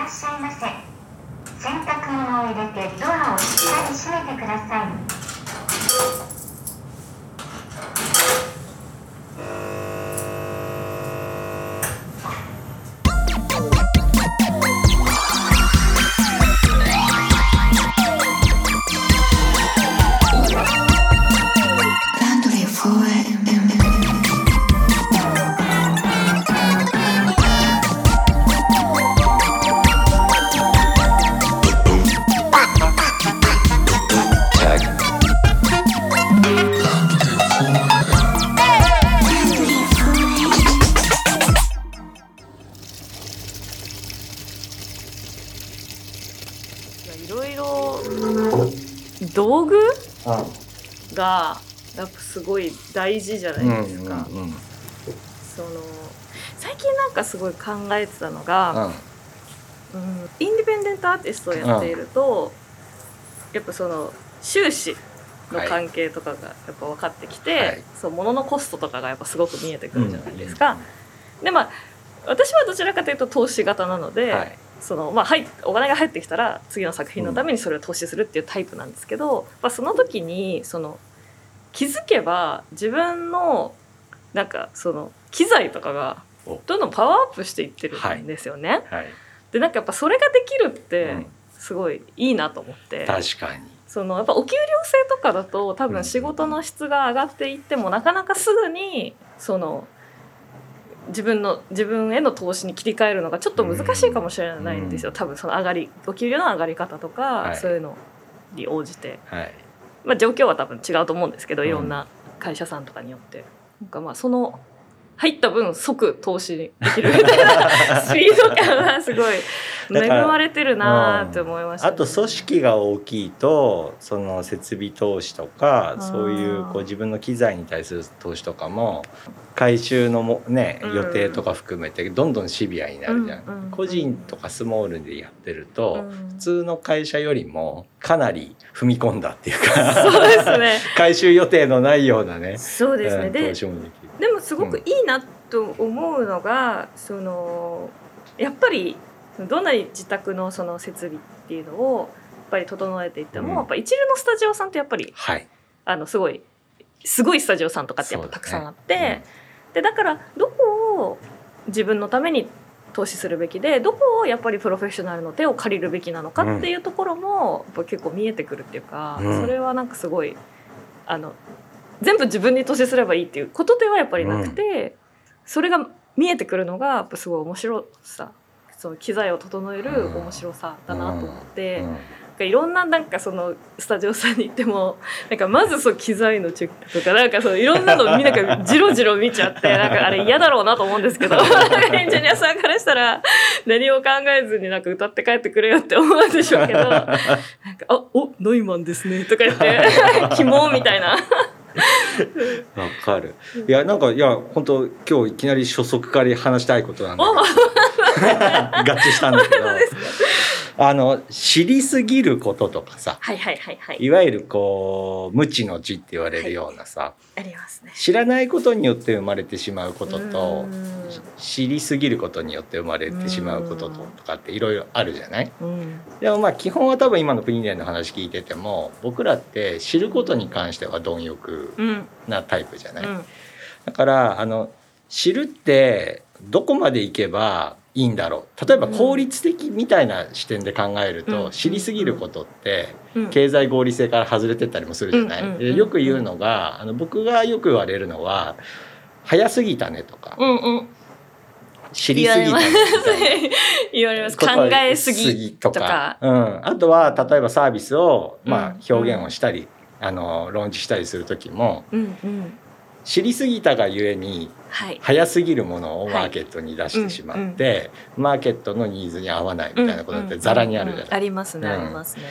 らっしゃいませ。洗濯物を入れてドアをしっかり閉めてください。い大事じゃないですか。うんうんうんその最近なんかすごい考えてたのが、うん、インディペンデントアーティストをやっていると、やっぱその収支の関係とかがやっぱ分かってきて、はいそう物のコストとかがやっぱすごく見えてくるじゃないですか。でまあ私はどちらかというと投資型なので、はいそのまあ、はい、お金が入ってきたら次の作品のためにそれを投資するっていうタイプなんですけど、まあ、その時にその気づけば自分のなんかその機材とかがおどんどんパワーアップしていってるんですよね。はい。でなんかやっぱそれができるっうてんすごいいいなと思って。確かに。そのやっぱお給料制とかだと多分仕事の質が上がっていってもなかなかすぐにその自分の自分への投資に切り替えるのがちょっと難しいかもしれないんですよ、多分その上がりお給料の上がり方とか、はいそういうのに応じて、はい。まあ、状況は多分違うと思うんですけどうんいろんな会社さんとかによって。なんかまあその入った分即投資できるみたいな スピード感はすごい恵まれてるなーって思いました、あと組織が大きいとその設備投資とかそういうこう自分の機材に対する投資とかも回収のもねうん。予定とか含めてどんどんシビアになるじゃん、うんうん。個人とかスモールでやってると、うん。普通の会社よりもかなり踏み込んだっていうかそうですね。回収予定のないようなねそうですね、うんで投資もできる。でもすごくいいなと思うのが、そのやっぱりどんなに自宅のその設備っていうのをやっぱり整えていっても、うん。やっぱ一流のスタジオさんってやっぱりはい、あのすごいすごいスタジオさんとかってやっぱたくさんあって、そうだねでだからどこを自分のために投資するべきでどこをやっぱりプロフェッショナルの手を借りるべきなのかっていうところもやっぱ結構見えてくるっていうか、うん。それはなんかすごいあの全部自分に投資すればいいっていうことではやっぱりなくて、それが見えてくるのがやっぱすごい面白さその機材を整える面白さだなと思って。かいろんななんかそのスタジオさんに行っても なんかまずそう機材のチェックとかなんかそういろんなのみんながジロジロ見ちゃってなんかあれ嫌だろうなと思うんですけど エンジニアさんからしたら何を考えずになんか歌って帰ってくれよって思うんでしょうけどなんか「あおノイマンですね」とか言って「キモ」みたいな。わかる。いやなんかいや本当今日いきなり初速から話したいことなんだけど 合致したんだけど。あの知りすぎることとかさ。はいはいはいはい。いわゆるこう無知の知って言われるようなさ、ありますね。知らないことによって生まれてしまうこととうん。知りすぎることによって生まれてしまうことととかっていろいろあるじゃない？うん。でもまあ基本は多分今のプニデンの話聞いてても僕らって知ることに関しては貪欲うん。なタイプじゃない、うん。だからあの知るってどこまでいけばいいんだろう。例えば効率的みたいな視点で考えると、うん。知りすぎることってうん。経済合理性から外れてったりもするじゃない、うんよく言うのがあの僕がよく言われるのは「早すぎたね」とかうんうん「知りすぎたね」み。言われます。考えすぎととか。うん、あとは例えばサービスを、まあ、うん。表現をしたり、あの論じしたりする時もうんうん。知りすぎたがゆえにはい。早すぎるものをはいマーケットに出してしまって、マーケットのニーズに合わないみたいなことってざらにあるじゃない、うんうんありますね、うん。ありますね。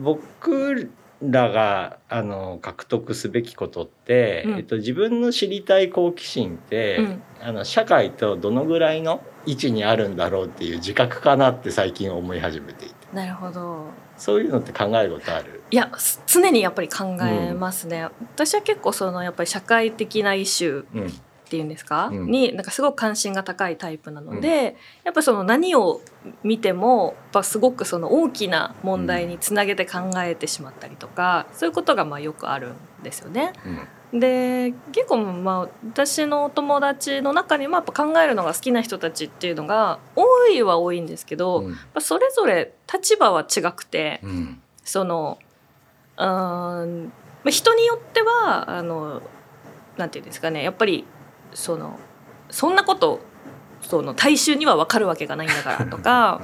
僕らがあの獲得すべきことって、うん。えっと、自分の知りたい好奇心って、うん。あの社会とどのぐらいの位置にあるんだろうっていう自覚かなって最近思い始めていて。なるほど。そういうのって考えることある？いやす常にやっぱり考えますね、私は結構そのやっぱり社会的なイシューっうんていうんですか、うん。になんかすごく関心が高いタイプなので、やっぱその何を見てもやっぱすごくその大きな問題につなげて考えてしまったりとか、そういうことがまあよくあるんですよね。うん。で結構まあ私のお友達の中にもやっぱ考えるのが好きな人たちっていうのが多いは多いんですけど、うん。まあそれぞれ立場は違くてうん。そのうーんまあ人によってはあのなんていうんですかねやっぱりそのそんなことその大衆には分かるわけがないんだからとか、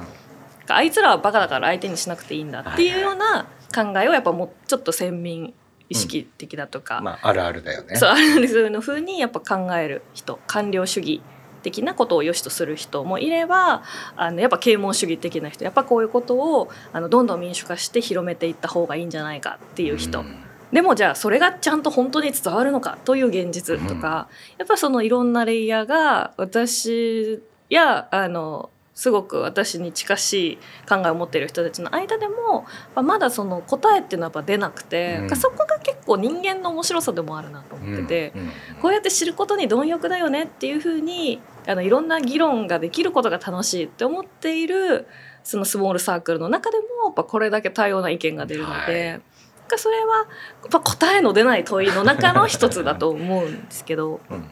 あいつらはバカだから相手にしなくていいんだっていうような考えをやっぱもうちょっと先民意識的だとか、まああるあるだよね。そうあるそういうの風にやっぱ考える人官僚主義的なことを良しとする人もいればあのやっぱ啓蒙主義的な人やっぱこういうことをあのどんどん民主化して広めていった方がいいんじゃないかっていう人、んでもじゃあそれがちゃんと本当に伝わるのかという現実とか、やっぱそのいろんなレイヤーが私やあのすごく私に近しい考えを持っている人たちの間でもまだその答えっていうのはやっぱ出なくて、うん。そこが結構人間の面白さでもあるなと思ってて、うん。こうやって知ることに貪欲だよねっていうふうにあのいろんな議論ができることが楽しいって思っているそのスモールサークルの中でもやっぱこれだけ多様な意見が出るので。はいかそれはやっぱ答えの出ない問いの中の一つだと思うんですけど、うん。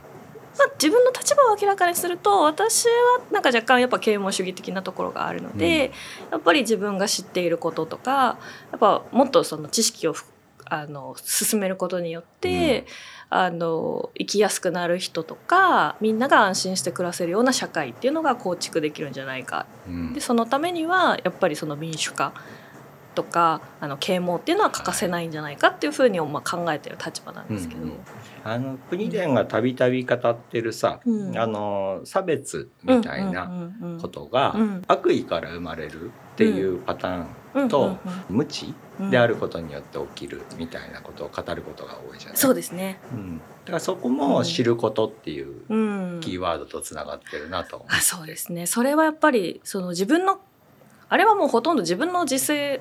まあ、自分の立場を明らかにすると私はなんか若干やっぱ啓蒙主義的なところがあるので、やっぱり自分が知っていることとかやっぱもっとその知識をふあの進めることによって、あの生きやすくなる人とかみんなが安心して暮らせるような社会っていうのが構築できるんじゃないか。うん。でそのためにはやっぱりその民主化とかあの啓蒙っていうのは欠かせないんじゃないかっていうふうにまあ考えてる立場なんですけど。うんあの国伝がたびたび語ってるさ、うんあの差別みたいなことがうん悪意から生まれるっていうパターンと無知であることによって起きるみたいなことを語ることが多いじゃない。そうですね。うん、だからそこも知ることっていううん。キーワードとつながってるなと思あそうですね。それはやっぱりその自分のあれはもうほとんど自分の自制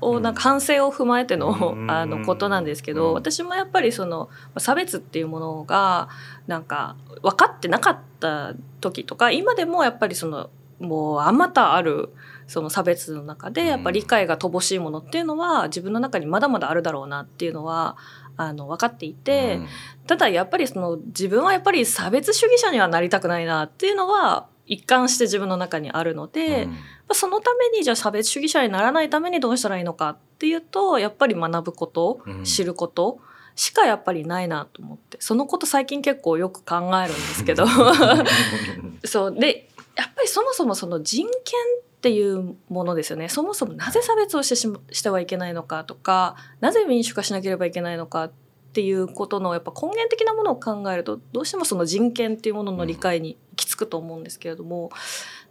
をなんか反省を踏まえての,、うんあのことなんですけど、うん私もやっぱりその差別っていうものがなんか分かってなかった時とか今でもやっぱりそのもうあまたあるその差別の中でやっぱ理解が乏しいものっていうのは自分の中にまだまだあるだろうなっていうのはあの分かっていて、うん。ただやっぱりその自分はやっぱり差別主義者にはなりたくないなっていうのは一貫して自分の中にあるので、まあそのためにじゃあ差別主義者にならないためにどうしたらいいのかっていうとやっぱり学ぶこと、うん。知ることしかやっぱりないなと思って。そのこと最近結構よく考えるんですけど。そう。でやっぱりそもそもその人権っていうものですよね。そもそもなぜ差別をしてししてはいけないのかとかなぜ民主化しなければいけないのかっていうことのやっぱ根源的なものを考えるとどうしてもその人権っていうものの理解に行き着くと思うんですけれども、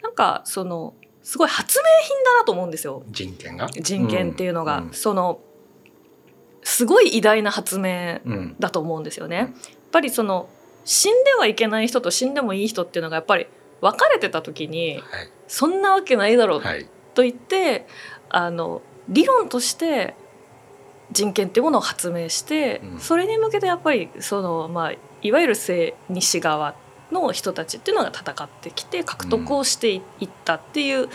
なんかそのすごい発明品だなと思うんですよ。人権が？人権っていうのが、うん。そのすごい偉大な発明うん。だと思うんですよね。やっぱりその死んではいけない人と死んでもいい人っていうのがやっぱり分かれてた時にはい。そんなわけないだろうはい。と言ってあの理論として人権っていうものを発明して、うん。それに向けてやっぱりその、まあ、いわゆる西西側の人たちっていうのが戦ってきて獲得をしていったっていう、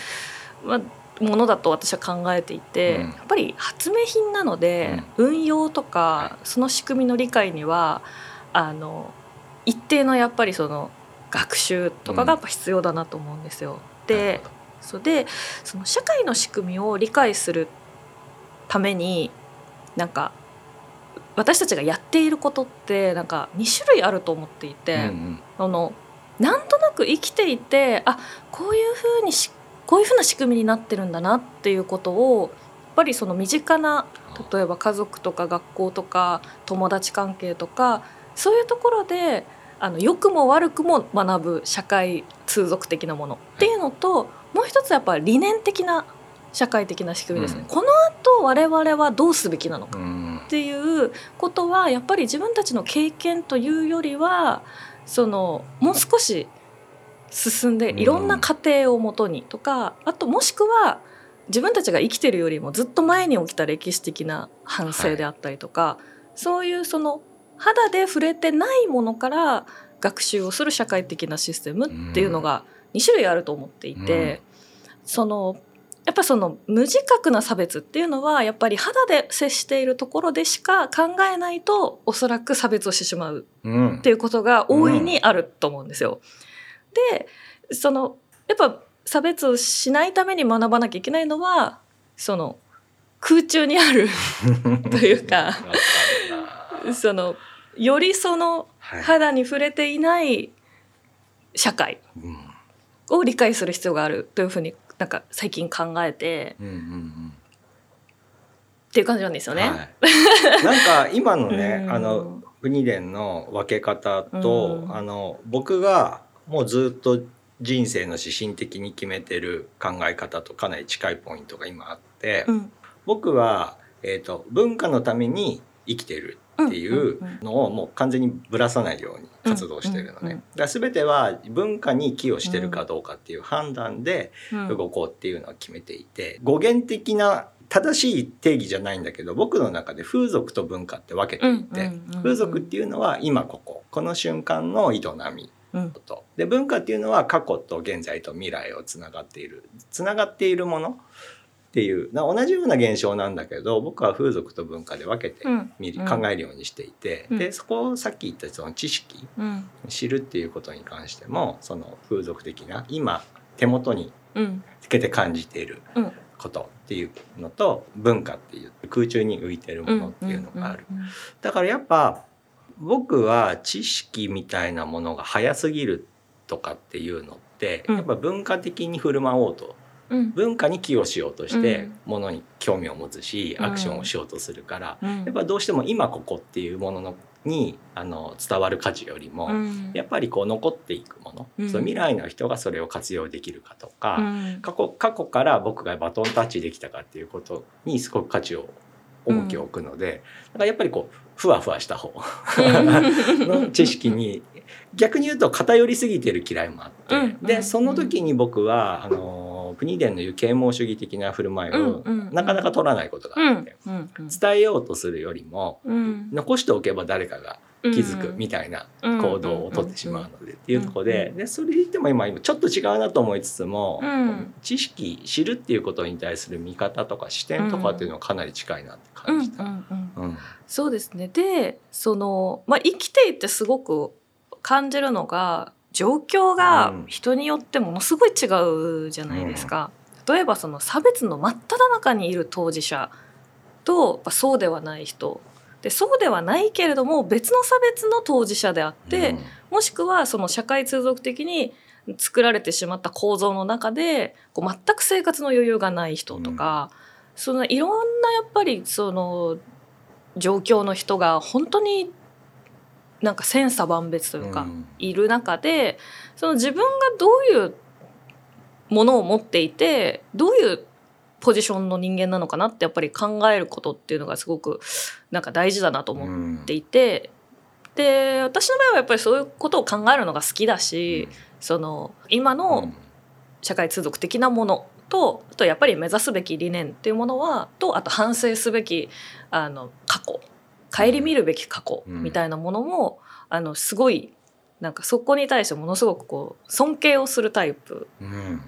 まあ、ものだと私は考えていて、うん。やっぱり発明品なので、運用とかその仕組みの理解にはあの一定のやっぱりその学習とかがやっぱ必要だなと思うんですよ。でそうでその社会の仕組みを理解するためになんか私たちがやっていることってなんか2種類あると思っていて、うん。あのなんとなく生きていてあこういうふうにしこういうふうな仕組みになってるんだなっていうことをやっぱりその身近な例えば家族とか学校とか友達関係とかそういうところであの良くも悪くも学ぶ社会通俗的なものっていうのと、もう一つやっぱり理念的な社会的な仕組みですね。うん。この後我々はどうすべきなのかうん。っていうことはやっぱり自分たちの経験というよりはそのもう少し進んでうんいろんな過程をもとにとか、あともしくは自分たちが生きてるよりもずっと前に起きた歴史的な反省であったりとか、そういうその肌で触れてないものから学習をする社会的なシステムっていうのが2種類あると思っていて、そのやっぱその無自覚な差別っていうのはやっぱり肌で接しているところでしか考えないとおそらく差別をしてしまううん。っていうことが大いにあると思うんですよ。でそのやっぱ差別をしないために学ばなきゃいけないのはその空中にある というかそのよりそのはい。肌に触れていない社会うん。を理解する必要があるというふうになんか最近考えてうんうんうん。っていう感じなんですよね。はい、なんか今のねうん。あのウニデンの分け方と、うん。あの僕がもうずっと人生の指針的に決めてる考え方とかなり近いポイントが今あって、うん。僕は、えー、と文化のために生きてるっていうのをもう完全にぶらさないように活動してるのね。だから全ては文化に寄与してるかどうかっていう判断でうん。動こうっていうのは決めていて語源的な正しい定義じゃないんだけど僕の中で風俗と文化って分けていて、風俗っていうのは今こここの瞬間の営みうん。と。で文化っていうのは過去と現在と未来をつながっているつながっているものっていうな同じような現象なんだけど僕は風俗と文化で分けてうん。見る、うん。考えるようにしていて、うん。でそこをさっき言ったその知識うん。知るっていうことに関してもその風俗的な今手元にうん。つけて感じているうん。ことっていうのと文化っていう空中に浮いてるものっていうのがある。だからやっぱ僕は知識みたいなものが早すぎるとかっていうのって、うん。やっぱ文化的に振る舞おうとうん文化に寄与しようとしてうん。ものに興味を持つし、うん。アクションをしようとするから、うん。やっぱどうしても今ここっていうもののにあの伝わる価値よりも、うん。やっぱりこう残っていくもの、うん。その未来の人がそれを活用できるかとか、うん。過去過去から僕がバトンタッチできたかっていうことにすごく価値を重きを置くので、だからやっぱりこうふわふわした方 の知識に逆に言うと偏りすぎてる嫌いもあって、でその時に僕はあのプニデンのいう啓蒙主義的な振る舞いをなかなか取らないことがうんあって、うん伝えようとするよりもうん。残しておけば誰かが気づくみたいな行動をとってしまうのでっていうところででそれで言っても今今ちょっと違うなと思いつつも、うん。知識知るっていうことに対する見方とか視点とかっていうのはかなり近いなって感じた。そうですね。でその、まあ、生きていてすごく感じるのが状況がうん。人によってものすごい違うじゃないですか。例えばその差別の真っ只中にいる当事者とそうではない人。でそうではないけれども別の差別の当事者であって、もしくはその社会通俗的に作られてしまった構造の中でこう全く生活の余裕がない人とか、そのいろんなやっぱりその状況の人が本当になんか千差万別というか、ん。いる中でその自分がどういうものを持っていてどういうポジションの人間なのかなってやっぱり考えることっていうのがすごくなんか大事だなと思っうんていて、で私の場合はやっぱりそういうことを考えるのが好きだし、その今の社会通俗的なものとあとやっぱり目指すべき理念っていうものはとあと反省すべきあの過去顧みるべき過去みたいなものも、あのすごいなんかそこに対してものすごくこう尊敬をするタイプ。うん。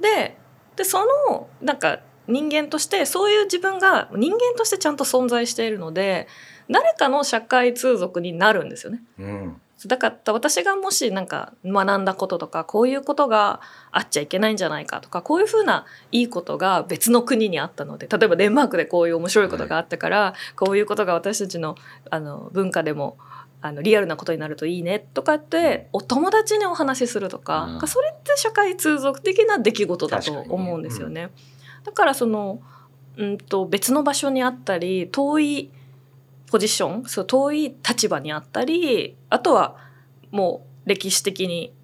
ででそのなんか人間としてそういう自分が人間としてちゃんと存在しているので誰かの社会通俗になるんですよね。うんだから私がもしなんか学んだこととかこういうことがあっちゃいけないんじゃないかとかこういうふうないいことが別の国にあったので例えばデンマークでこういう面白いことがあったから、こういうことが私たちのあの文化でもあのリアルなことになるといいねとかってお友達にお話しするとか、うん。それって社会通俗的な出来事だと思うんですよね。だからそのうんと別の場所にあったり遠いポジションそう遠い立場にあったりあとはもう歴史的に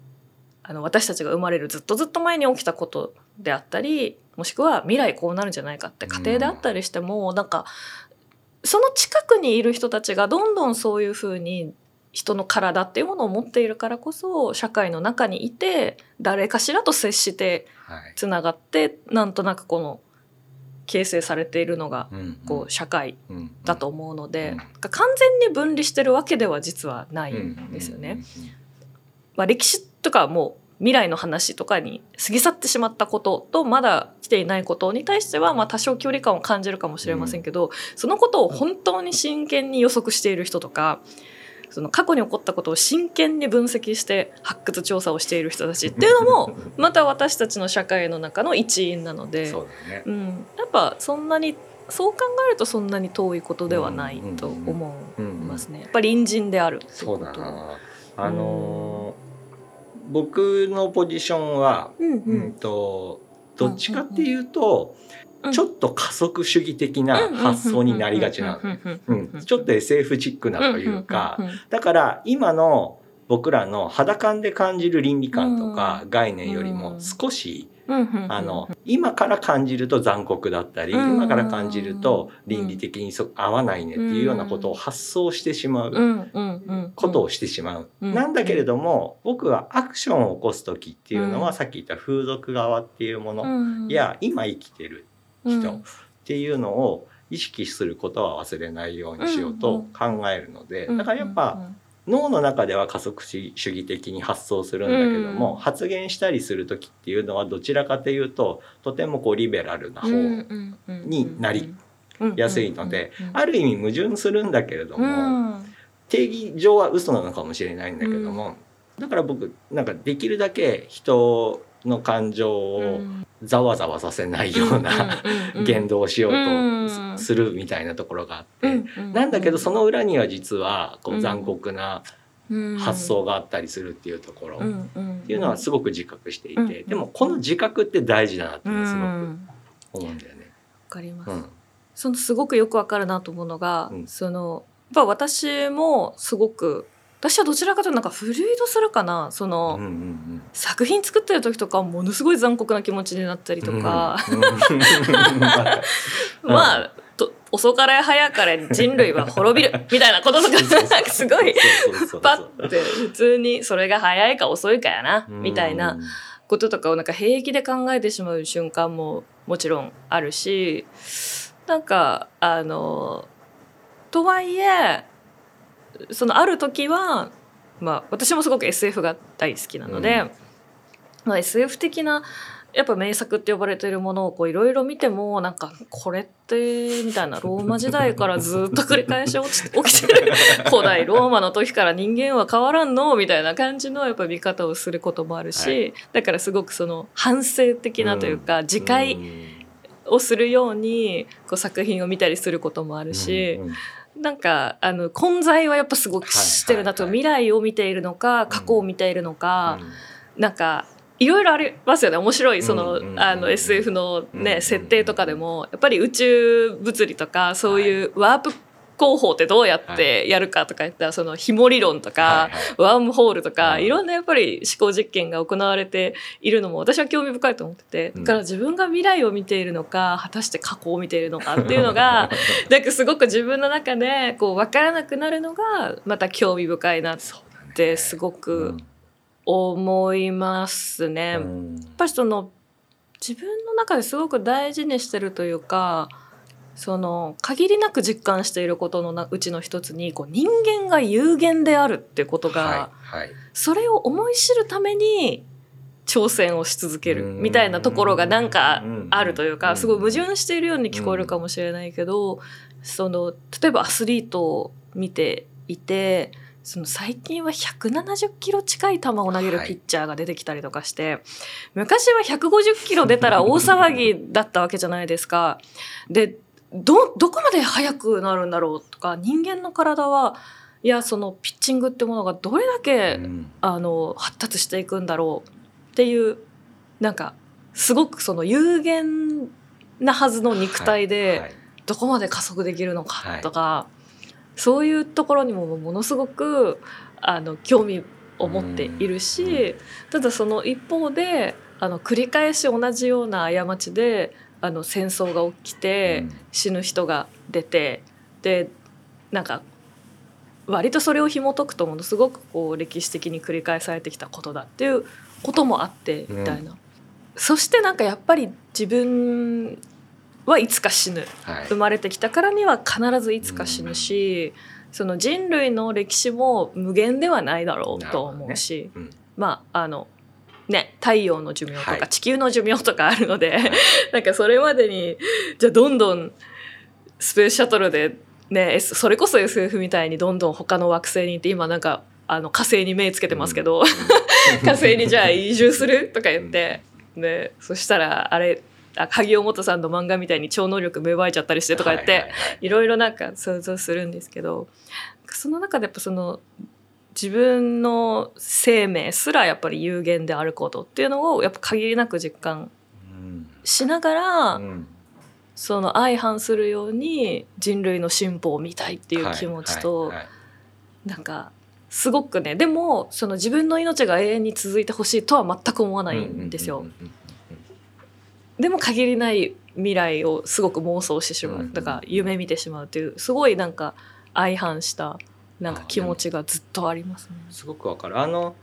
あの私たちが生まれるずっとずっと前に起きたことであったりもしくは未来こうなるんじゃないかって過程であったりしても、なんかその近くにいる人たちがどんどんそういうふうに人の体っていうものを持っているからこそ社会の中にいて誰かしらと接してはい。つながってなんとなくこの形成されているのがうんこう社会だと思うので、うん。完全に分離してるわけでは実はないんですよね。。まあ、歴史とかもう未来の話とかに過ぎ去ってしまったこととまだ来ていないことに対してはまあ多少距離感を感じるかもしれませんけど、そのことを本当に真剣に予測している人とかその過去に起こったことを真剣に分析して発掘調査をしている人たちっていうのも また私たちの社会の中の一員なので、そうだね。うん、やっぱそんなにそう考えるとそんなに遠いことではないと思いますね。やっぱり隣人であるってそうだな。あのー僕のポジションは、うんううんんとどっちかっていうと、うんちょっと加速主義的な発想になりがちな。の、うん、ちょっと SF チックなというか、だから今の僕らの肌感で感じる倫理観とか概念よりも少し、あの今から感じると残酷だったり、うん。今から感じると倫理的にそ合わないねっていうようなことを発想してしまうことをしてしまう。うん。なんだけれども僕はアクションを起こす時っていうのは、うん。さっき言った風俗側っていうもの、や今生きてる人っていうのを意識することは忘れないようにしようと考えるので、だからやっぱ、脳の中では加速主義的に発想するんだけども、うん。発言したりする時っていうのはどちらかというととてもこうリベラルな方、になりやすいのである意味矛盾するんだけれども、定義上は嘘なのかもしれないんだけども、だから僕なんかできるだけ人の感情をざわざわさせないような 言動をしよううん。とするみたいなところがあって。なんだけどその裏には実はこううん。残酷な発想があったりするっていうところっっていうのはすごく自覚していうんてでもこの自覚って大事だなってうんすごくわ思うんだよね。かります。うん。そのすごくよくわかるなと思うのが、うん。そのやっぱ私もすごく私はどちらかというとなんかフルイドするかなその、うんうん作品作ってる時とかはものすごい残酷な気持ちになったりとか、うんうん。まあと遅かれ早かれ人類は滅びるみたいなこととかなんかすごいパッて普通にそれが早いか遅いかやなみたいなこととかをなんか平気で考えてしまう瞬間ももちろんあるしなんかあのとはいえそのある時はまあ私もすごく SF が大好きなので、うん。まあ、SF 的なやっぱ名作って呼ばれているものをこういろいろ見てもなんかこれってみたいなローマ時代からずっと繰り返し起き 起きてる古代ローマの時から人間は変わらんの？みたいな感じのやっぱ見方をすることもあるし、はだからすごくその反省的なというか、自戒をするようにこう作品を見たりすることもあるし、うんうんなんかあの混在はやっぱすごくしてるなと、はいはいはい。未来を見ているのか過去を見ているのか、なんかいろいろありますよね。面白いその,、うんうんうんあの SF のね、うん設定とかでもやっぱり宇宙物理とかそういうワープ工法ってどうやってやるかとか言ったらその紐理論とか、ワームホールとか、うん。いろんなやっぱり思考実験が行われているのも私は興味深いと思っててうん。だから自分が未来を見ているのか果たして過去を見ているのかっていうのが なんかすごく自分の中でこう分からなくなるのがまた興味深いなってすごく思いますね。やっうんぱりその自分の中ですごく大事にしてるというかその限りなく実感していることのなうちの一つにこう人間が有限であるっていうことが、はいはい。それを思い知るために挑戦をし続けるみたいなところがなんかあるといううん。かすごい矛盾しているように聞こえるかもしれないけどその例えばアスリートを見ていてその最近は170キロ近い球を投げるピッチャーが出てきたりとかして、昔は150キロ出たら大騒ぎだったわけじゃないですか。でどどこまで速くなるんだろうとか人間の体はいやそのピッチングってものがどれだけ、うん。あの発達していくんだろうっていうなんかすごくその有限なはずの肉体はいではい。どこまで加速できるのかとか、そういうところにもものすごくあの興味を持っているし、ただその一方であの繰り返し同じような過ちであの戦争が起きて、うん。死ぬ人が出てでなんか割とそれを紐解くとものすごくこう歴史的に繰り返されてきたことだっていうこともあってみたいな、そしてなんかやっぱり自分はいつか死ぬ。はい。生まれてきたからには必ずいつか死ぬし、その人類の歴史も無限ではないだろうと思うし、うん。まああのね。太陽の寿命とかはい。地球の寿命とかあるので、なんかそれまでにじゃあどんどんスペースシャトルでねそれこそ SF みたいにどんどん他の惑星に行って今なんかあの火星に目つけてますけど、火星にじゃあ移住するとか言って、でそしたらあれあ萩尾元さんの漫画みたいに超能力芽生えちゃったりしてとか言って、はいはいはい。いろいろなんか想像するんですけどその中でやっぱその自分の生命すらやっぱり有限であることっていうのをやっぱ限りなく実感うんしながら、うんその相反するように人類の進歩を見たいっていう気持ちと、はいはいはいなんかすごくねでもその自分の命が永遠に続いてほしいとは全く思わないんですよ。でも限りない未来をすごく妄想してしまううんだから夢見てしまうっていうすごいなんか相反したなんか気持ちがずっとありますね。すごくわかる。あの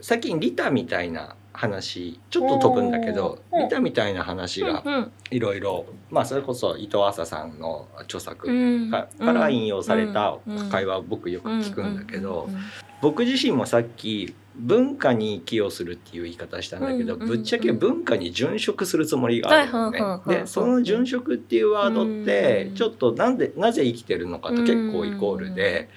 最近リタみたいな話ちょっと飛ぶんだけどうん。リタみたいな話がうんいろいろまあそれこそ伊藤浅さんの著作うん。かから引用されたうん。会話を僕よく聞くんだけどうん僕自身もさっき文化に寄与するっていう言い方したんだけどうんうんぶっちゃけ文化に殉職するつもりがあるね。でその殉職っていうワードってうん。ちょっとなんでなぜ生きてるのかと結構イコールで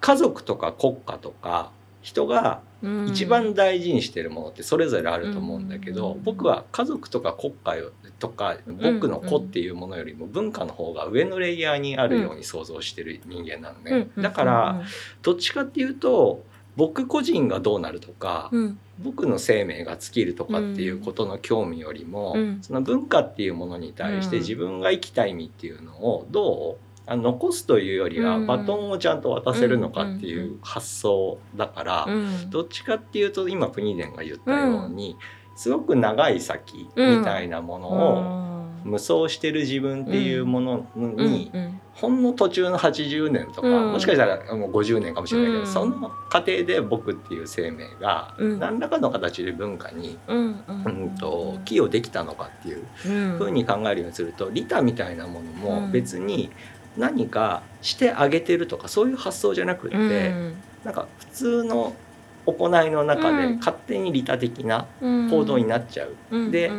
家族とか国家とか人がうん。一番大事にしてるものってそれぞれあると思うんだけど、うん。僕は家族とか国家よとか僕の子っていうものよりも文化の方が上のレイヤーにあるように想像してる人間なのね、だからどっちかっていうと僕個人がどうなるとか、うん。僕の生命が尽きるとかっていうことの興味よりも、うん。その文化っていうものに対してうん自分が生きたい意味っていうのをどうあの残すというよりはうん。バトンをちゃんと渡せるのかっていう発想だから、うん。どっちかっていうと今プニデンが言ったように、すごく長い先みたいなものを無双してる自分っていうものに、うん。ほんの途中の80年とか、うん。もしかしたらもう50年かもしれないけど、うん。その過程で僕っていう生命がうん。何らかの形で文化に、うん。うん、と寄与できたのかっていうふうに考えるようにすると利他みたいなものも別に何かしてあげてるとかそういう発想じゃなくって、なんか普通の行いの中でうん。勝手に利他的な行行動になっちゃう。で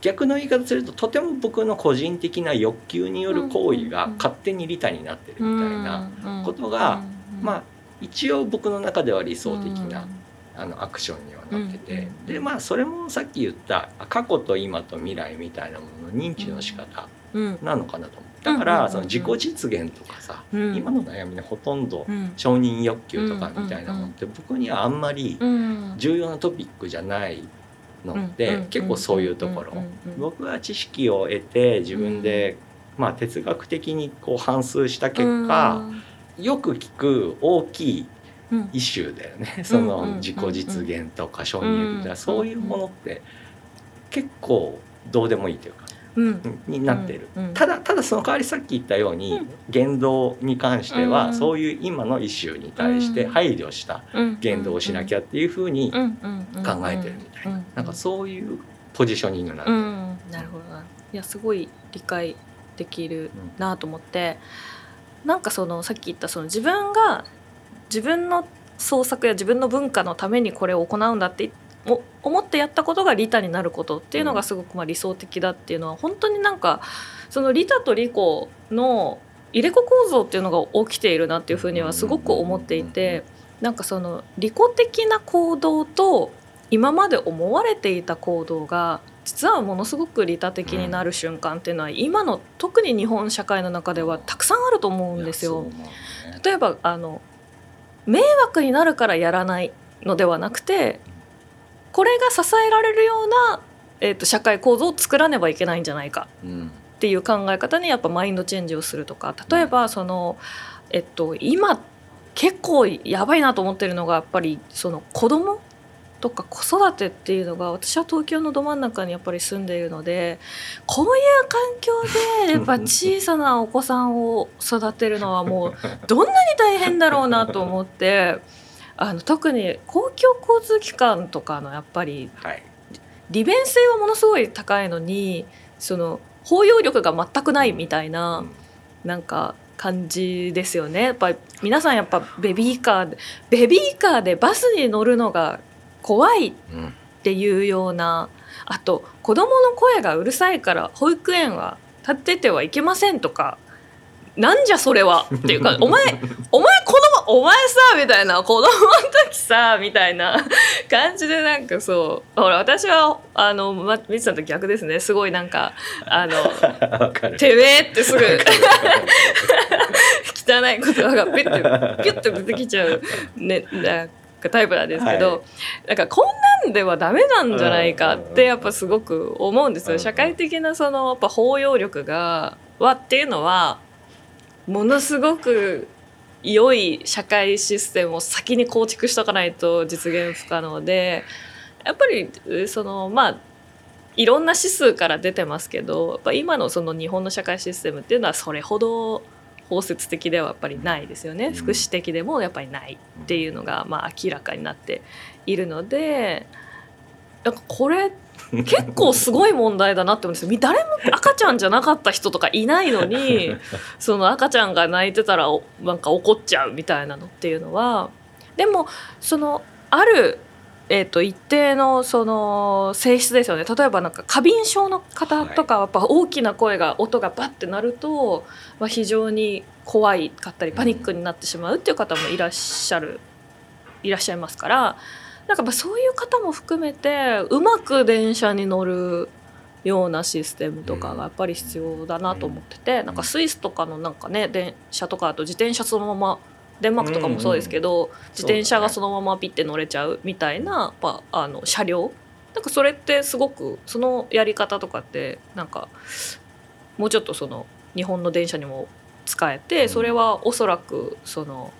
逆の言い方するととても僕の個人的な欲求による行為が勝手に利他になってるみたいなことがまあ一応僕の中では理想的なあのアクションにはなってて。うんでまあそれもさっき言った過去と今と未来みたいなものの認知の仕方なのかなと思うだかうんらその自己実現とかさうん。今の悩みのほとんどうん。承認欲求とかみたいなものって僕にはあんまりうん。重要なトピックじゃないのうんで結構そういうところ。僕は知識を得て自分でまあ哲学的にこう反芻した結果よく聞く大きいうん。イシューだよね。そうんの自己実現とか承認欲求とうんかそういうものって結構どうでもいいというかになってる。うんただただその代わりさっき言ったように言動に関してうんはそういう今のイシューに対して配慮した言動をしなきゃっていうふうに考えてるみたいな。なんかそういうポジショニングなんだ。ようん、なるほどな。いやすごい理解できるなと思って、なんかそのさっき言ったその自分が自分の創作や自分の文化のためにこれを行うんだってお思ってやったことが利他になることっていうのがすごくまあ理想的だっていうのは本当になんかその利他と利己の入れ子構造っていうのが起きているなっていうふうにはすごく思っていてなんかその利己的な行動と今まで思われていた行動が実はものすごく利他的になる瞬間っていうのは今の特に日本社会の中ではたくさんあると思うんですよ。例えばあの迷惑になるからやらないのではなくてこれが支えられるような、えー、と社会構造を作らねばいけないんじゃないかうん。っていう考え方にやっぱマインドチェンジをするとか例えばその、えっと、今結構やばいなと思ってるのがやっぱりその子供とか子育てっていうのが私は東京のど真ん中にやっぱり住んでいるのでこういう環境でやっぱ 小さなお子さんを育てるのはもうどんなに大変だろうなと思ってあの特に公共交通機関とかのやっぱりはい。利便性はものすごい高いのにその包容力が全くないみたいな、うん。なんか感じですよね。やっぱり皆さんやっぱベビーカーでベビーカーでバスに乗るのが怖いっうん。ていうようなあと子供の声がうるさいから保育園は立っててはいけませんとかなんじゃそれはっていうかお前お前子供お前さみたいな。子供の時さみたいな。感じでなんかそう。ほら私はあのまみつさんと逆ですね。すごいなんかあのてめえってすぐ汚い言葉がピュッてピュッて出てきちゃう、ね、なんかタイプなんですけど、はい。なんかこんなんではダメなんじゃないかってやっぱすごく思うんですうん。よ。社会的なそのやっぱ包容力がはっていうのはものすごく良い社会システムを先に構築しとかないと実現不可能でやっぱりえそのまあいろんな指数から出てますけどやっぱ今のその日本の社会システムっていうのはそれほど包摂的ではやっぱりないですよね、うん。福祉的でもやっぱりないっていうのがまあ明らかになっているのでなんかこれ結構すごい問題だなって思うんですよ。誰も赤ちゃんじゃなかった人とかいないのに その赤ちゃんが泣いてたらおなんか怒っちゃうみたいなのっていうのはでもそのある、えー、と一定のその性質ですよね。例えばなんか過敏症の方とかはやっぱ大きな声が音がバッて鳴ると、まあ、非常に怖いかったりパニックになってしまうっていう方もいらっしゃるいらっしゃいますからなんかそういう方も含めてうまく電車に乗るようなシステムとかがやっぱり必要だなと思ってて、なんかスイスとかのなんかね電車とかあと自転車そのままデンマークとかもそうですけど、自転車がそのままピッて乗れちゃうみたいな、やっぱあの車両。なんかそれってすごくそのやり方とかってなんかもうちょっとその日本の電車にも使えて、うん。それはおそらくその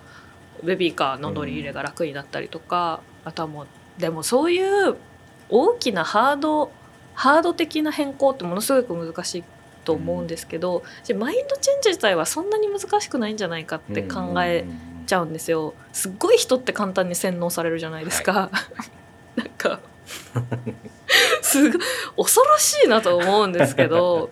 ベビーカーの乗り入れが楽になったりとか、あとはもうでもそういう大きなハードハード的な変更ってものすごく難しいと思うんですけど、じゃあマインドチェンジ自体はそんなに難しくないんじゃないかって考えちゃうんですよ。すっごい人って簡単に洗脳されるじゃないですか、なんかすごい恐ろしいなと思うんですけど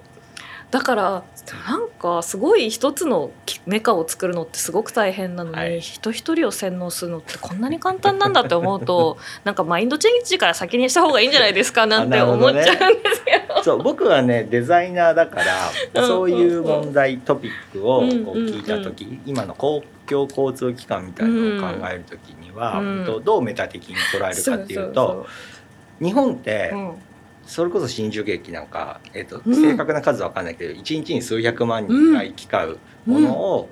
だからなんかすごい一つのメカを作るのってすごく大変なのに、はい。人一人を洗脳するのってこんなに簡単なんだって思うと なんかマインドチェンジから先にした方がいいんじゃないですかなんて思っどね。ちゃうんですけど。そう僕はねデザイナーだかうんらそういう問題トピックをこううんうん聞いた時今の公共交通機関みたいなのを考える時には、うん。とどうメタ的に捉えるかっていうそと日本ってそうそうそれこそ新宿駅なんか、えっとうん。正確な数わかんないけど一日に数百万人が行き交うものを、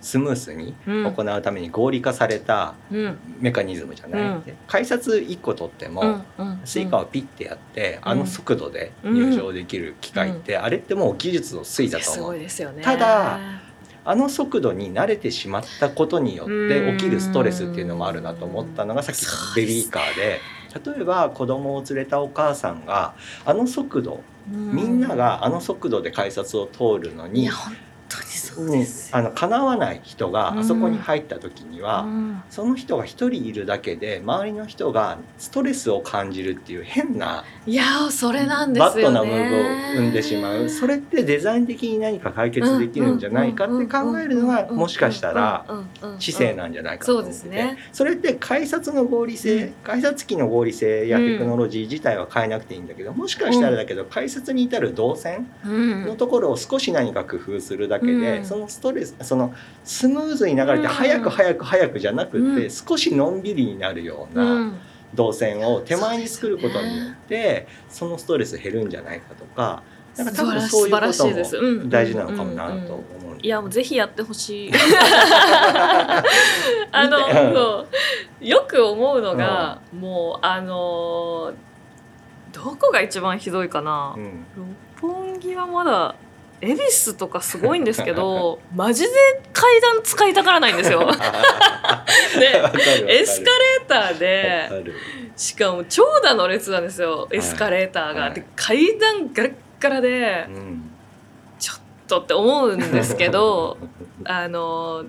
スムースにうん。行うために合理化されたうん。メカニズムじゃない、うん。で改札1個取っても、 Suicaをピッてやって、うん。あの速度で入場できる機械って、あれってもう技術の粋だとす思う。ごいですよね。ただあの速度に慣れてしまったことによって起きるストレスっていうのもあるなと思ったのがさっきのベビーカーで例えば子供を連れたお母さんがあの速度みんながあの速度で改札を通るのにいや本当にそううん。ですあの叶わない人があそこに入った時には、うん。その人が一人いるだけで周りの人がストレスを感じるっていう変ないやーそれなんでバッすよね。ドなムーブを生んでしまう。それってデザイン的に何か解決できるんじゃないかって考えるのがもしかしたら知性なんじゃないかと思っててそうですねそれって改札の合理性改札機の合理性やテクノロジー自体は変えなくていいんだけどもしかしたらだけど改札に至る動線うんのところを少し何か工夫するだけで、うん。そのストレスそのスムーズに流れてうん。早く早く早くじゃなくって、うん。少しのんびりになるよううなん。動線を手前に作ることによってそのストレス減るんじゃないかとかなんか多分そういうこ素晴らしいです。とうん。も大事なのかもなと思う。んいやもうぜひやってほしい。あのうん。そう。よく思うのが、もうあのどこが一番ひどいかな、うん。六本木はまだ恵比寿とかすごいんですけど マジで階段使いたがらないんですよ。わでエスカレーターわでしかも長蛇の列なんですよエスカレーターが。はい。で階段ガラッガラでうん。ちょっとって思うんですけど あの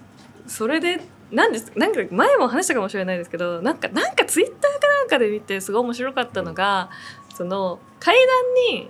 それでなんですなんか前も話したかもしれないですけどなんかなんかツイッターかなんかで見てすごい面白かったのがその階段に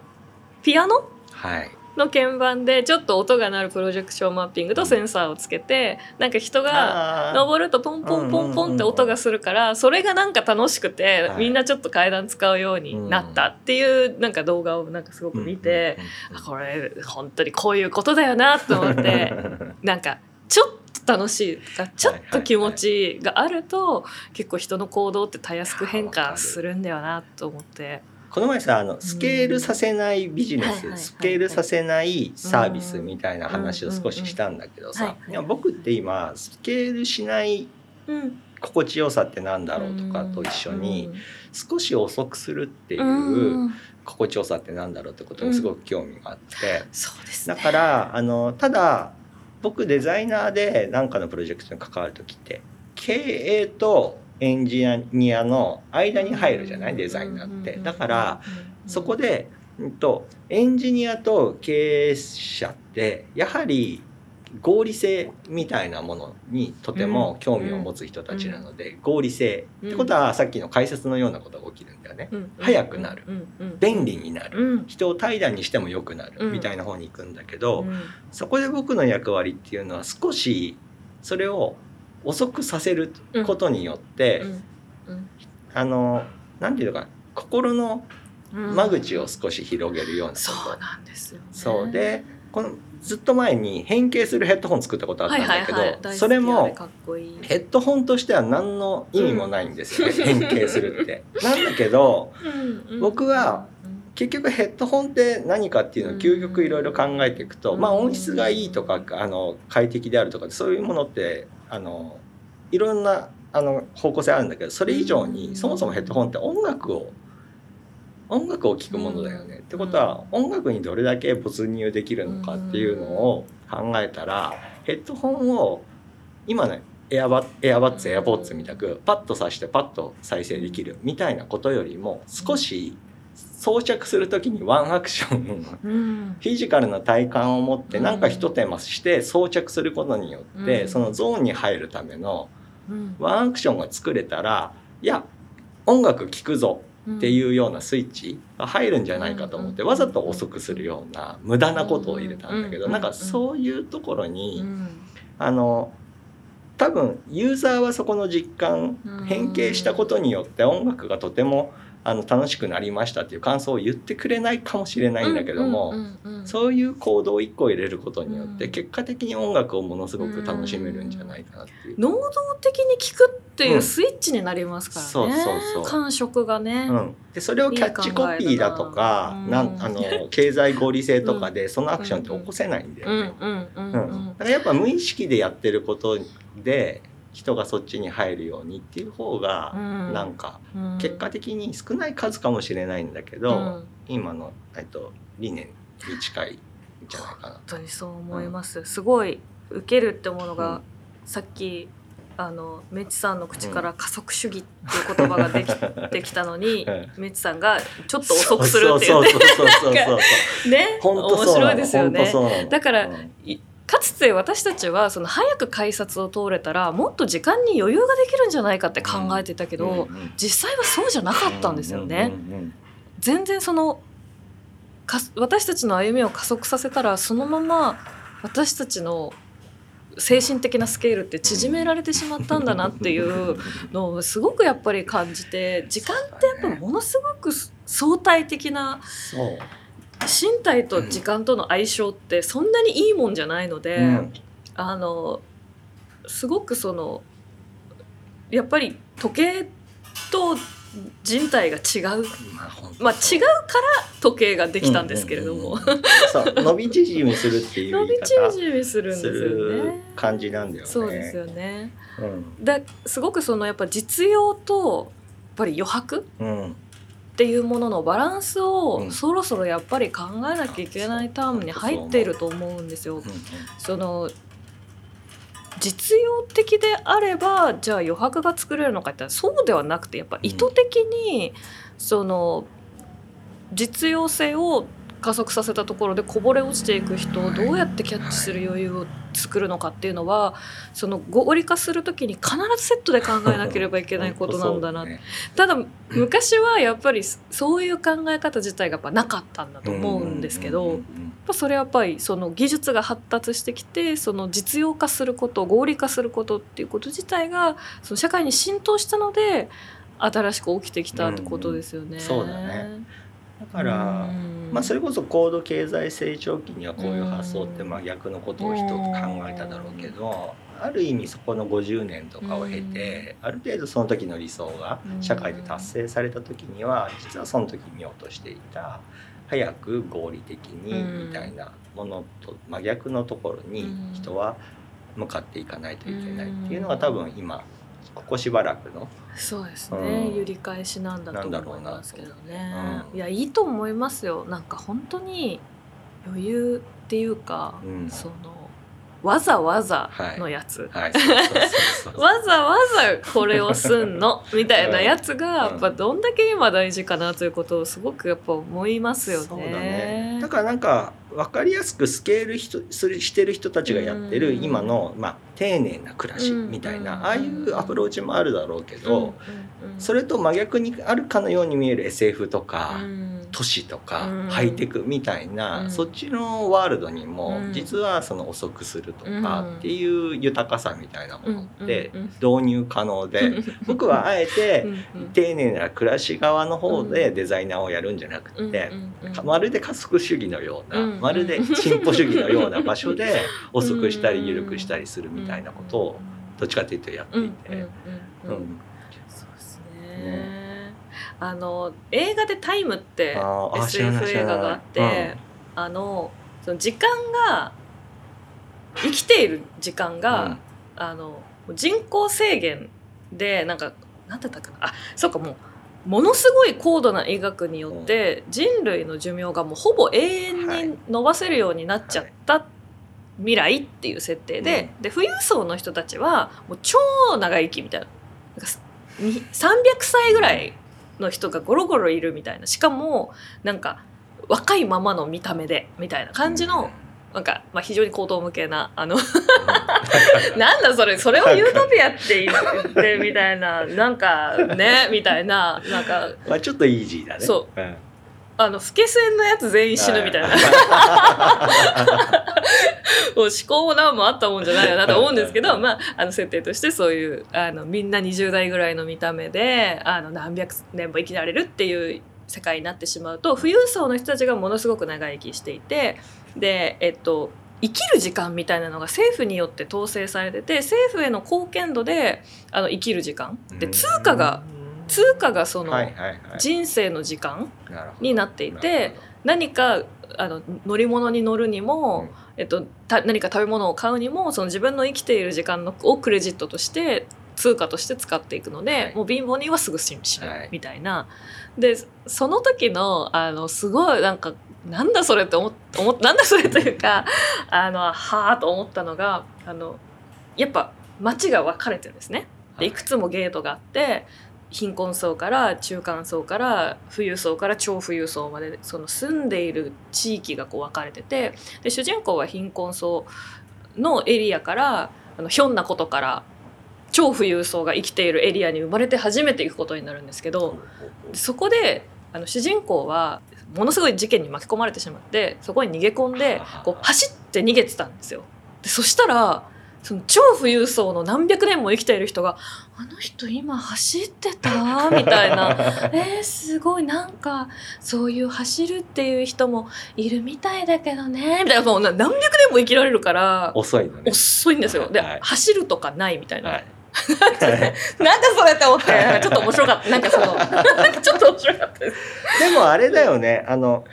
ピアノはいの鍵盤でちょっと音が鳴るプロジェクションマッピングとセンサーをつけてなんか人が登るとポンポンポンポンって音がするからそれがなんか楽しくてはい。みんなちょっと階段使うようになったっていうなんか動画をなんかすごく見てあこれ本当にこういうことだよなと思って なんかちょっと楽しいとかちょっと気持ちがあると結構人の行動ってたやすく変化するんだよなと思って。この前さあのスケールさせないビジネス、スケールさせないサービスみたいな話を少ししたんだけどさ、僕って今スケールしないうん。心地よさってなんだろうとかと一緒に少し遅くするっていううん。心地よさってなんだろうってことにすごく興味があって、だからあのただ僕デザイナーで何かのプロジェクトに関わる時って経営とエンジニアの間に入るじゃない？デザイナーって。だからそこで、うんと、エンジニアと経営者ってやはり合理性みたいなものにとても興味を持つ人たちなので、合理性ってことはさっきの解説のようなことが起きるんだよね。早くなる。便利になる。うん。人を怠惰にしても良くなる。うん。みたいな方に行くんだけど、うん。そこで僕の役割っていうのは少しそれを遅くさせることによって、うん。あの何て言うのかな心のうん。間口を少し広げるようなそうなんですよね。そう。でこのずっと前に変形するヘッドホン作ったことあったんだけど、それもヘッドホンとしては何の意味もないんですよね、変形するって。なんだけどうんうん。僕は結局ヘッドホンって何かっていうのを究極いろいろ考えていくと、うん。まあ音質がいいとかあの快適であるとかそういうものってあのいろんなあの方向性あるんだけどそれ以上にそもそもヘッドホンって音楽を音楽を聴くものだよね。ってことは音楽にどれだけ没入できるのかっていうのを考えたらヘッドホンを今ねエアバエアバッツエアポッツみたくパッと挿してパッと再生できるみたいなことよりも少し装着する時にワンアクションうん。フィジカルな体感を持ってうん。なんか一手間して装着することによって、うん。そのゾーンに入るためのうん。ワンアクションが作れたらいや音楽聴くぞっていうようなスイッチが入るんじゃないかと思ってうん。わざと遅くするような無駄なことを入れたんだけどうん。なんかそういうところうにん。あの多分ユーザーはそこの実感うん。変形したことによって音楽がとてもあの楽しくなりましたっていう感想を言ってくれないかもしれないんだけども、うんうんうんうんそういう行動を1個入れることによってうん。結果的に音楽をものすごく楽しめるんじゃないかなっていう。能動的に聞くっていううんスイッチになりますからね、そうそうそう。感触がね、うん、でそれをキャッチコピーだとかいいななんあの経済合理性とかでそのアクションって起こせないんだよね。うんうんうんうん。うん。だからやっぱ無意識でやってることで人がそっちに入るようにっていう方がうん。なんかうん。結果的に少ない数かもしれないんだけど、うん。今の、えっと、理念に近いんじゃないかな本。当にそう思います、すごい受けるってものが、うん。さっきあのメッチさんの口から加速主義っていう言葉ができ てきたのに、うん。メッチさんがちょっと遅くするっていうね面白いですよね。だからうんかつて私たちはその早く改札を通れたらもっと時間に余裕ができるんじゃないかって考えてたけど、うんうん実際はそうじゃなかったんですよね。うんうんうん全然そのか私たちの歩みを加速させたらそのまま私たちの精神的なスケールって縮められてしまったんだなっていうのをすごくやっぱり感じて時間ってやっぱものすごく相対的な。身体と時間との相性ってそんなにいいもんじゃないので、うん。あのすごくそのやっぱり時計と人体が違う。まあまあ違うから時計ができたんですけれども、うんうんうんそう伸び縮みするっていう伸び言い方縮みするんですすよるね。感じなんだよね。そうですよね。うん。ですごくそのやっぱ実用とやっぱり余白うんっていうもののバランスをうんそろそろやっぱり考えなきゃいけないタームに入っていると思うんですよ。うんその実用的であればじゃあ余白が作れるのかって言ったらそうではなくてやっぱ意図的にその実用性を加速させたところでこぼれ落ちていく人をどうやってキャッチする余裕を作るのかっていうのはその合理化する時に必ずセットで考えなければいけないことなんだな、本ただ昔はやっぱりそういう考え方自体がやっぱなかったんだと思うんですけど、それはやっぱりその技術が発達してきてその実用化すること合理化することっていうこと自体がその社会に浸透したので新しく起きてきたってことですよね。うん。そうだねだから、うん。まあ、それこそ高度経済成長期にはこういう発想って真逆のことを人考えただろうけど、ある意味そこの50年とかを経て、ある程度その時の理想が社会で達成された時には実はその時見ようとしていた早く合理的にうん。みたいなものと真逆のところにうん。人は向かっていかないといけないっていうのが多分今ここしばらくのそうですね、うん。揺り返しなんだと思いうますけどね、うん。いやいいと思いますよ。なんか本当に余裕っていうか、うん。そのわざわざのやつ、はい。わざわざこれをすんの？みたいなやつがうん。やっぱどんだけ今大事かなということをすごくやっぱ思いますよね。そうだね。だからなんか分かりやすくスケール人するしてる人たちがやってるうん。今の、まあ、丁寧な暮らしみたいな、うんああいうアプローチもあるだろうけど、それと真逆にあるかのように見える SF とか、うん都市とか、うん。ハイテクみたいな、うん。そっちのワールドにも、うん。実はその遅くするとかうん。っていう豊かさみたいなものって導入可能で、僕はあえて丁寧な暮らし側の方でデザイナーをやるんじゃなくて、まるで加速主義のような、うんまるで進歩主義のような場所で 遅くしたり緩くしたりするみたいなことをどっちかというとやっていて、うんそうですね。あの映画でタイムってあーあ知らない SF 知らない映画があって、あのその時間が生きている時間が、あの人口制限でなんかなんだったかな。あそうかもうものすごい高度な医学によって人類の寿命がもうほぼ永遠に伸ばせるようになっちゃった未来っていう設定で,、で富裕層の人たちはもう超長生きみたいな。なんかすに300歳ぐらいの人がゴロゴロいるみたいな。しかもなんか若いままの見た目でみたいな感じの、なんか、まあ、非常に高等無形なあの なんだそれそれをユートピアって言ってみたいな なんかねみたいななんかまあちょっとイージーだね。そう。ん。あの老け線のやつ全員死ぬみたいな。もう思考も何もあったもんじゃないよ。なと思うんですけど、まあ、あの設定としてそういうあのみんな20代ぐらいの見た目であの何百年も生きられるっていう世界になってしまうと富裕層の人たちがものすごく長生きしていてで、えっと、生きる時間みたいなのが政府によって統制されてて政府への貢献度であの生きる時間。で通貨が通貨がその人生の時間になっていて何かあの乗り物に乗るにも、うんえっと、た何か食べ物を買うにもその自分の生きている時間のをクレジットとして通貨として使っていくので、はいもう貧乏人はすぐ死ぬみたいな。でその時のあのすごいなんかなんだそれって思っ思っなんだそれというか あのはあと思ったのがあのやっぱ街が分かれてるんですね。でいくつもゲートがあって貧困層から中間層から富裕層から超富裕層までその住んでいる地域がこう分かれててで主人公は貧困層のエリアからあのひょんなことから超富裕層が生きているエリアに生まれて初めて行くことになるんですけどそこであの主人公はものすごい事件に巻き込まれてしまってそこに逃げ込んでこう走って逃げてたんですよ。でそしたらその超富裕層の何百年も生きている人が「あの人今走ってた?」みたいな「えー、すごいなんかそういう走るっていう人もいるみたいだけどね」みたいなもうな何百年も生きられるから遅いのね。遅いんですよ。で、はい走るとかないみたいな。はい。なんかそれって思ってちょっと面白かったなんかその ちょっと面白かったです。でもあれだよね。あの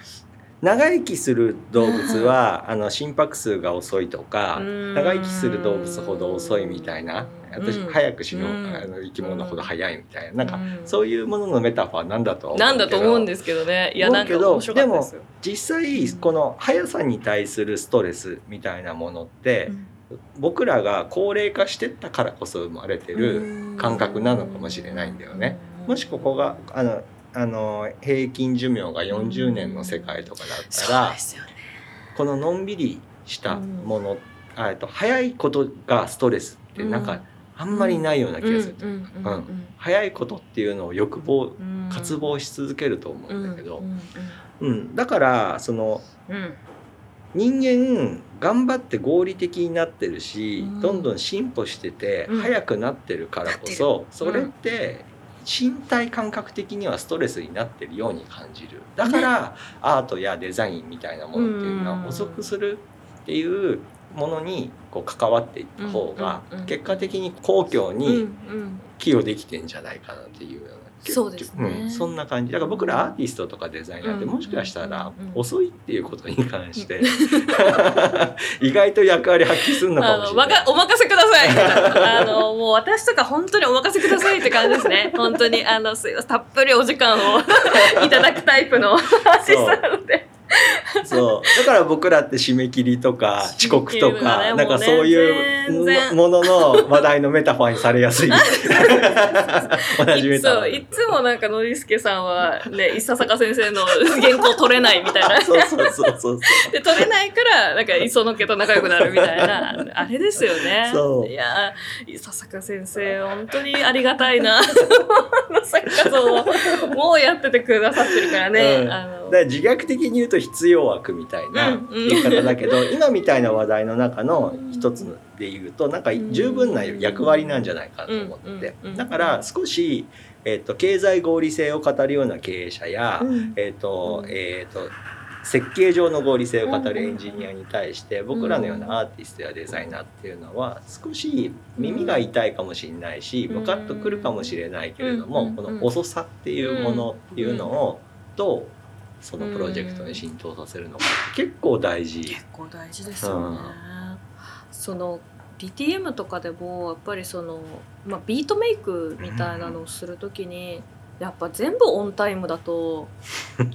長生きする動物はあの心拍数が遅いとかうん。長生きする動物ほど遅いみたいな私うん。早く死ぬうん。あの生き物ほど早いみたいな。なんかうん。そういうもののメタファーなんだとは思なんだと思うんですけどね。いやなんか面白かですよ。実際この速さに対するストレスみたいなものって僕らが高齢化してったからこそ生まれてる感覚なのかもしれないんだよね。もしここがあのあの平均寿命が40年の世界とかだったらですよね。こののんびりしたもの、あえっと早いことがストレスってなん。かあんまりないような気がする。うん。うん。うん。うん。早いことっていうのを欲望うん。渇望し続けると思うんだけど。う、ん。うん。だからそのうん。うん人間頑張って合理的になってるし、うん。どんどん進歩しててうん。速くなってるからこそ、それって身体感覚的にはストレスになってるように感じる。だから、アートやデザインみたいなものっていうのうんは遅くするっていうものにこう関わっていった方が結果的に公共うんにうん。寄与できてんじゃないかなっていうよ。そうですね。ん。そんな感じ。だから僕らアーティストとかデザイナーってうん。もしかしたら遅いっていうことに関して 意外と役割発揮するのかもしれない。お任せください。あのもう私とか本当にお任せくださいって感じですね。本当に。あのたっぷりお時間を いただくタイプのアーティストなので そう。だから僕らって締め切りとか遅刻とか、ねなんかそういうものの話題のメタファーにされやすい。同じメいタファーそういつもなんかのりすけさんはね伊佐坂先生の原稿取れないみたいな。そうそうそうそうで取れないからなんか磯野家と仲良くなるみたいな。あれですよね。そう。いや伊佐坂先生本当にありがたいな。作家像をもうやっててくださってるからね、うん。あのだから自虐的に言うと必要悪みたいな言い方だけど、今みたいな話題の中の一つで言うとなんか十分な役割なんじゃないかなと思ってだから少し、えー、と経済合理性を語るような経営者や、うん。えーとうんえー、と設計上の合理性を語るエンジニアに対して僕らのようなアーティストやデザイナーっていうのは少し耳が痛いかもしれないしうん。ムカッとくるかもしれないけれどうんもこの遅さっていうものっていうのをどうそのプロジェクトに浸透させるの結構大事。結構大事ですよね、その DTM とかでもやっぱりその、まあ、ビートメイクみたいなのをするときにやっぱ全部オンタイムだと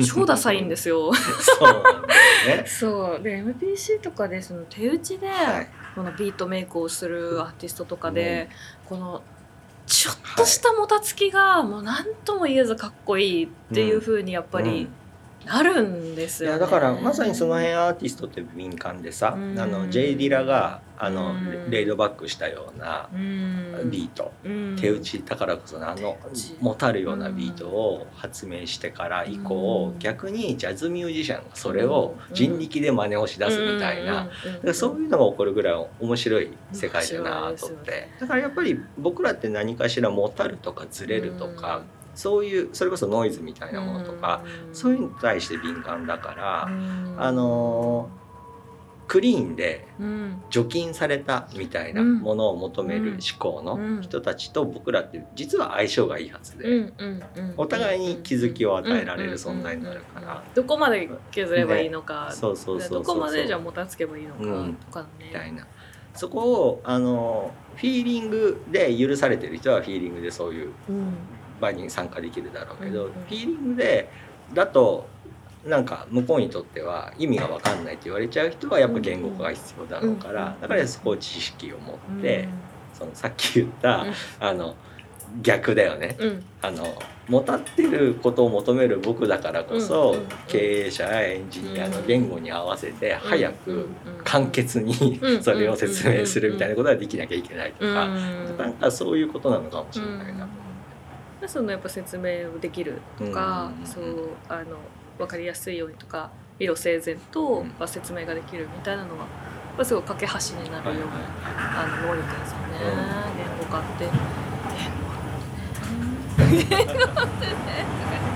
超ダサいんですよ。そうね。そう。で MPC とかでその手打ちではい。このビートメイクをするアーティストとかで、このちょっとしたもたつきがもう何とも言えずかっこいいっていう風にやっぱりなるんですよね。いやだからまさにその辺アーティストって敏感でさ、うん。あの J・ ディラがあの、うん。レイドバックしたようなうん。ビート、うん。手打ちだからこそのあのち。もたるようなビートを発明してから以降、うん逆にジャズミュージシャンがそれを人力で真似をし出すみたいな、そういうのが起こるぐらい面白い世界だなと思って、だからやっぱり僕らって何かしらもたるとかずれるとか、そういうそれこそノイズみたいなものとか、うん。そういうのに対して敏感だから、うん。あのークリーンでうん。除菌されたみたいなうんものを求める思考の人たちと僕らって実は相性がいいはずで、お互いに気づきを与えられる存在になるから、どこまで削ればいいのか、そうそうそうそう。どこまでじゃあもたつけばいいのかうん。とかみたいね。な。そこをあのフィーリングで許されてる人はフィーリングでそういううん場に参加できるだろうけど、うんうん。フィーリングでだとなんか向こうにとっては意味が分かんないって言われちゃう人はやっぱ言語化が必要だろうから、うんだからそこを知識を持って、うん。そのさっき言った、うん。あの逆だよね。うん。あのもたってることを求める僕だからこそ、経営者やエンジニアの言語に合わせて早く簡潔にうんそれを説明するみたいなことができなきゃいけないとか、うんなんかそういうことなのかもしれないな。うんそのやっぱ説明をできるとか、うんそうあの分かりやすいようにとか色整然と、うん。まあ、説明ができるみたいなのはやっぱすごい架け橋になるような、あの能力ですよね、言語化って。言語化って。ね言語化って。ね